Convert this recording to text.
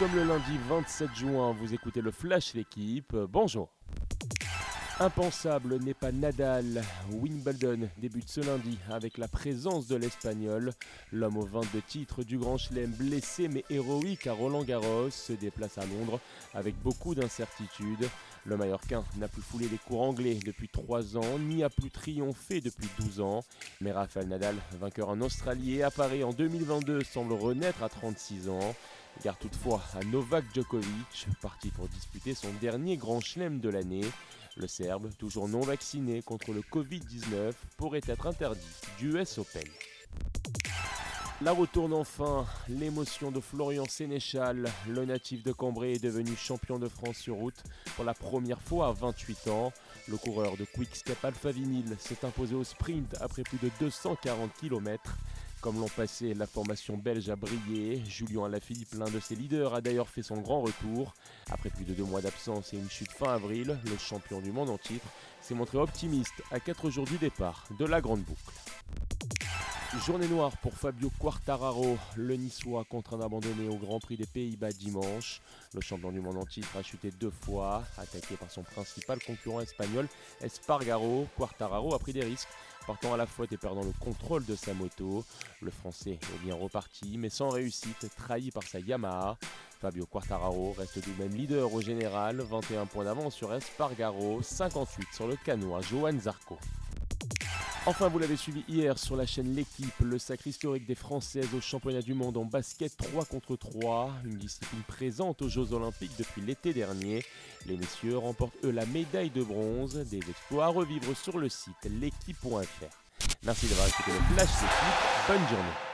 sommes le lundi 27 juin, vous écoutez le Flash L'équipe, bonjour. Impensable n'est pas Nadal. Wimbledon débute ce lundi avec la présence de l'Espagnol. L'homme aux 22 titres du Grand Chelem, blessé mais héroïque à Roland Garros, se déplace à Londres avec beaucoup d'incertitudes. Le Mallorquin n'a plus foulé les cours anglais depuis 3 ans, ni a plus triomphé depuis 12 ans. Mais Rafael Nadal, vainqueur en Australie et appareil en 2022, semble renaître à 36 ans. Gare toutefois à Novak Djokovic, parti pour disputer son dernier grand chelem de l'année. Le Serbe, toujours non vacciné contre le Covid-19, pourrait être interdit du US Open. La retourne enfin, l'émotion de Florian Sénéchal, le natif de Cambrai est devenu champion de France sur route pour la première fois à 28 ans. Le coureur de Quick Step Alpha Vinyl s'est imposé au sprint après plus de 240 km. Comme l'an passé, la formation belge a brillé. Julien Alaphilippe, l'un de ses leaders, a d'ailleurs fait son grand retour. Après plus de deux mois d'absence et une chute fin avril, le champion du monde en titre s'est montré optimiste à 4 jours du départ de la grande boucle. Journée noire pour Fabio Quartararo, le Niçois contraint d'abandonner au Grand Prix des Pays-Bas dimanche. Le champion du monde en titre a chuté deux fois, attaqué par son principal concurrent espagnol Espargaro. Quartararo a pris des risques, partant à la faute et perdant le contrôle de sa moto. Le Français est bien reparti, mais sans réussite, trahi par sa Yamaha. Fabio Quartararo reste du même leader au général, 21 points d'avance sur Espargaro, 58 sur le canois Johan Zarco. Enfin, vous l'avez suivi hier sur la chaîne L'équipe, le sacre historique des Françaises au championnat du monde en basket 3 contre 3, une discipline présente aux Jeux Olympiques depuis l'été dernier. Les messieurs remportent eux la médaille de bronze, des exploits à revivre sur le site l'équipe.fr. Merci d'avoir écouté le Flash L'équipe, bonne journée.